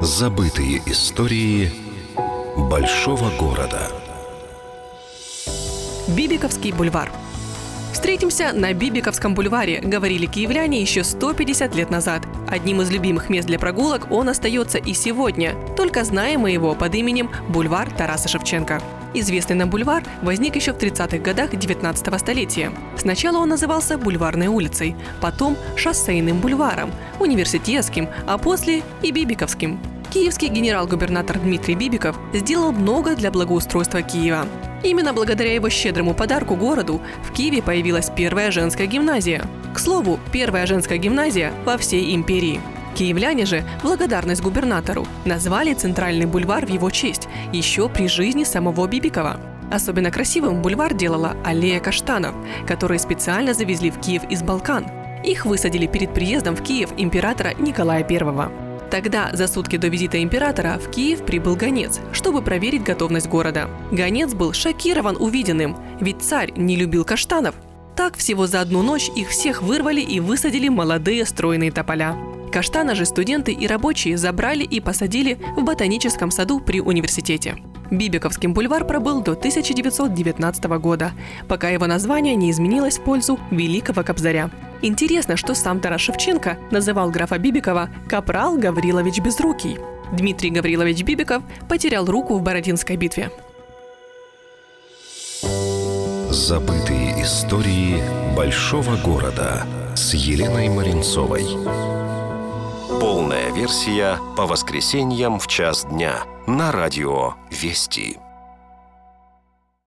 Забытые истории большого города. Бибиковский бульвар. Встретимся на Бибиковском бульваре, говорили киевляне еще 150 лет назад. Одним из любимых мест для прогулок он остается и сегодня, только знаем мы его под именем бульвар Тараса Шевченко. Известный нам бульвар возник еще в 30-х годах 19 столетия. Сначала он назывался Бульварной улицей, потом Шоссейным бульваром, Университетским, а после и Бибиковским. Киевский генерал-губернатор Дмитрий Бибиков сделал много для благоустройства Киева. Именно благодаря его щедрому подарку городу в Киеве появилась первая женская гимназия. К слову, первая женская гимназия во всей империи. Киевляне же благодарность губернатору назвали центральный бульвар в его честь еще при жизни самого Бибикова. Особенно красивым бульвар делала аллея каштанов, которые специально завезли в Киев из Балкан. Их высадили перед приездом в Киев императора Николая I. Тогда, за сутки до визита императора, в Киев прибыл гонец, чтобы проверить готовность города. Гонец был шокирован увиденным, ведь царь не любил каштанов. Так всего за одну ночь их всех вырвали и высадили молодые стройные тополя. Каштана же студенты и рабочие забрали и посадили в ботаническом саду при университете. Бибиковский бульвар пробыл до 1919 года, пока его название не изменилось в пользу Великого Кобзаря. Интересно, что сам Тарас Шевченко называл графа Бибикова «Капрал Гаврилович Безрукий». Дмитрий Гаврилович Бибиков потерял руку в Бородинской битве. Забытые истории большого города с Еленой Маринцовой. Полная версия по воскресеньям в час дня на радио «Вести».